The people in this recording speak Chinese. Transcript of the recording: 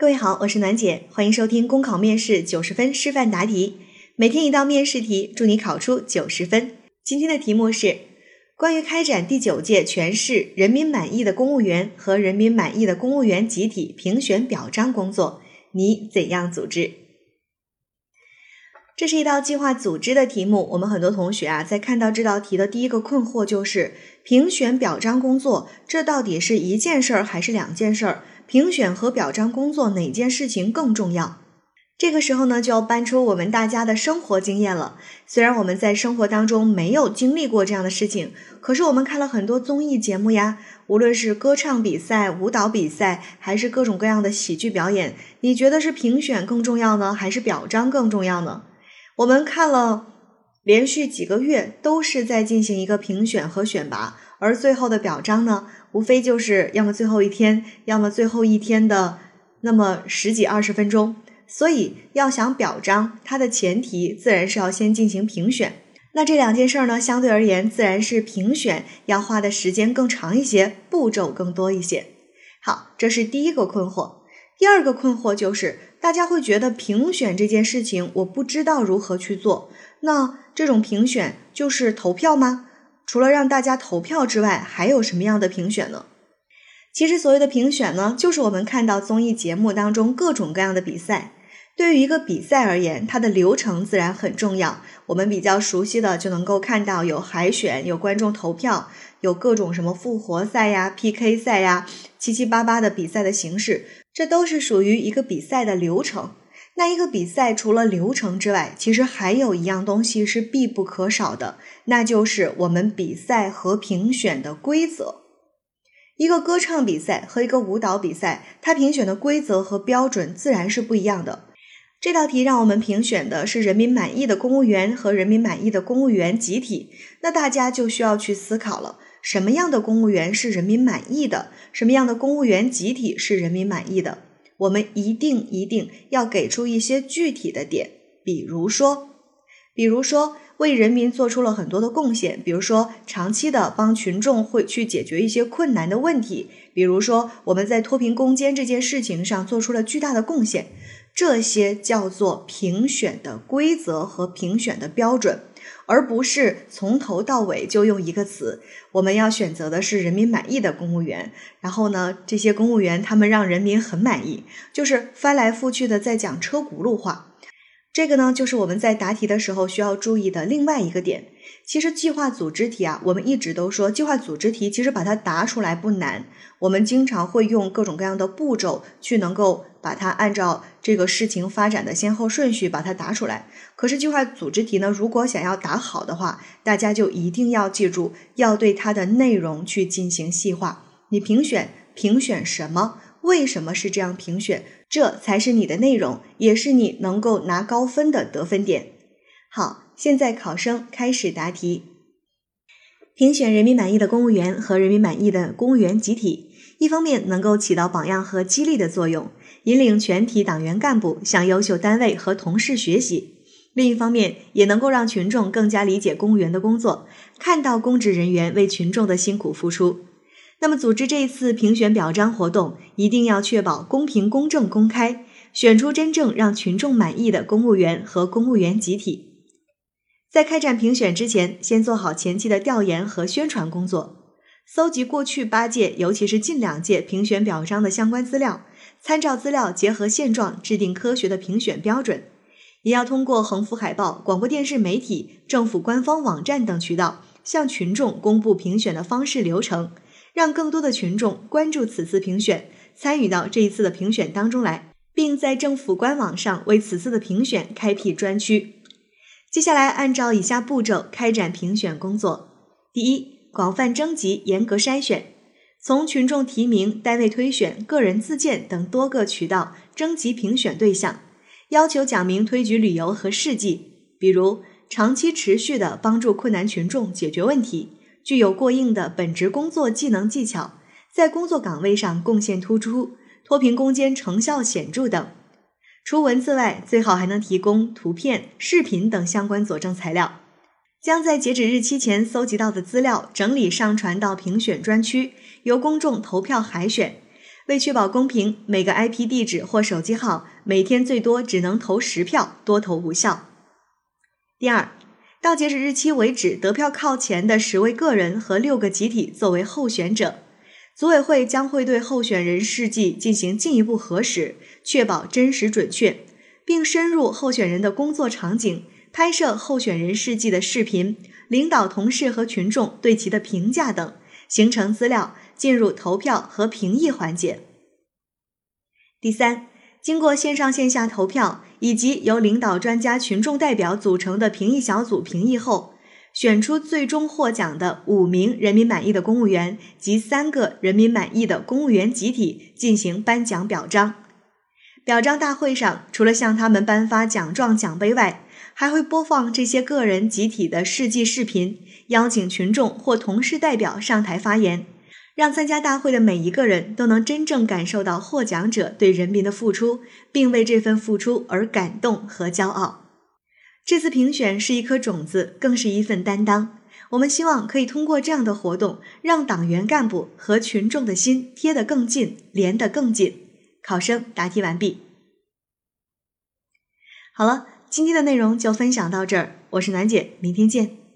各位好，我是暖姐，欢迎收听公考面试九十分示范答题，每天一道面试题，祝你考出九十分。今天的题目是关于开展第九届全市人民满意的公务员和人民满意的公务员集体评选表彰工作，你怎样组织？这是一道计划组织的题目。我们很多同学啊，在看到这道题的第一个困惑就是评选表彰工作，这到底是一件事儿还是两件事儿？评选和表彰工作哪件事情更重要？这个时候呢，就要搬出我们大家的生活经验了。虽然我们在生活当中没有经历过这样的事情，可是我们看了很多综艺节目呀，无论是歌唱比赛、舞蹈比赛，还是各种各样的喜剧表演，你觉得是评选更重要呢，还是表彰更重要呢？我们看了连续几个月都是在进行一个评选和选拔，而最后的表彰呢？无非就是要么最后一天，要么最后一天的那么十几二十分钟。所以要想表彰，它的前提自然是要先进行评选。那这两件事儿呢，相对而言，自然是评选要花的时间更长一些，步骤更多一些。好，这是第一个困惑。第二个困惑就是，大家会觉得评选这件事情，我不知道如何去做。那这种评选就是投票吗？除了让大家投票之外，还有什么样的评选呢？其实所谓的评选呢，就是我们看到综艺节目当中各种各样的比赛。对于一个比赛而言，它的流程自然很重要。我们比较熟悉的就能够看到有海选、有观众投票、有各种什么复活赛呀、PK 赛呀，七七八八的比赛的形式，这都是属于一个比赛的流程。那一个比赛除了流程之外，其实还有一样东西是必不可少的，那就是我们比赛和评选的规则。一个歌唱比赛和一个舞蹈比赛，它评选的规则和标准自然是不一样的。这道题让我们评选的是人民满意的公务员和人民满意的公务员集体，那大家就需要去思考了：什么样的公务员是人民满意的？什么样的公务员集体是人民满意的？我们一定一定要给出一些具体的点，比如说，比如说为人民做出了很多的贡献，比如说长期的帮群众会去解决一些困难的问题，比如说我们在脱贫攻坚这件事情上做出了巨大的贡献，这些叫做评选的规则和评选的标准。而不是从头到尾就用一个词，我们要选择的是人民满意的公务员。然后呢，这些公务员他们让人民很满意，就是翻来覆去的在讲车轱辘话。这个呢，就是我们在答题的时候需要注意的另外一个点。其实计划组织题啊，我们一直都说计划组织题其实把它答出来不难。我们经常会用各种各样的步骤去能够把它按照这个事情发展的先后顺序把它答出来。可是计划组织题呢，如果想要答好的话，大家就一定要记住，要对它的内容去进行细化。你评选评选什么？为什么是这样评选？这才是你的内容，也是你能够拿高分的得分点。好，现在考生开始答题。评选人民满意的公务员和人民满意的公务员集体，一方面能够起到榜样和激励的作用，引领全体党员干部向优秀单位和同事学习；另一方面，也能够让群众更加理解公务员的工作，看到公职人员为群众的辛苦付出。那么，组织这次评选表彰活动，一定要确保公平、公正、公开，选出真正让群众满意的公务员和公务员集体。在开展评选之前，先做好前期的调研和宣传工作，搜集过去八届，尤其是近两届评选表彰的相关资料，参照资料结合现状，制定科学的评选标准。也要通过横幅海报、广播电视媒体、政府官方网站等渠道，向群众公布评选的方式流程。让更多的群众关注此次评选，参与到这一次的评选当中来，并在政府官网上为此次的评选开辟专区。接下来按照以下步骤开展评选工作：第一，广泛征集，严格筛选，从群众提名、单位推选、个人自荐等多个渠道征集评选对象，要求讲明推举理由和事迹，比如长期持续的帮助困难群众解决问题。具有过硬的本职工作技能技巧，在工作岗位上贡献突出，脱贫攻坚成效显著等。除文字外，最好还能提供图片、视频等相关佐证材料。将在截止日期前搜集到的资料整理上传到评选专区，由公众投票海选。为确保公平，每个 IP 地址或手机号每天最多只能投十票，多投无效。第二，到截止日期为止得票靠前的十位个人和六个集体作为候选者，组委会将会对候选人事迹进行进一步核实，确保真实准确，并深入候选人的工作场景，拍摄候选人事迹的视频，领导同事和群众对其的评价等，形成资料。进入投票和评议环节。第三，经过线上线下投票以及由领导、专家、群众代表组成的评议小组评议后，选出最终获奖的五名人民满意的公务员及三个人民满意的公务员集体进行颁奖表彰。表彰大会上，除了向他们颁发奖状、奖杯外，还会播放这些个人集体的事迹视频，邀请群众或同事代表上台发言。让参加大会的每一个人都能真正感受到获奖者对人民的付出，并为这份付出而感动和骄傲。这次评选是一颗种子，更是一份担当。我们希望可以通过这样的活动，让党员干部和群众的心贴得更近，连得更紧。考生答题完毕。好了，今天的内容就分享到这儿，我是暖姐，明天见。